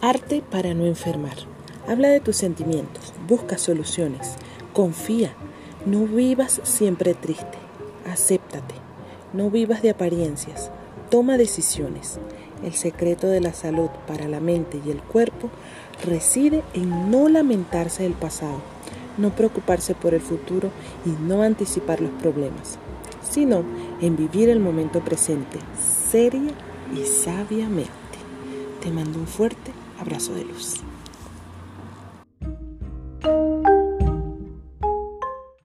Arte para no enfermar. Habla de tus sentimientos, busca soluciones, confía, no vivas siempre triste, acéptate, no vivas de apariencias, toma decisiones. El secreto de la salud para la mente y el cuerpo reside en no lamentarse del pasado, no preocuparse por el futuro y no anticipar los problemas, sino en vivir el momento presente, seria y sabiamente. Te mando un fuerte abrazo de luz.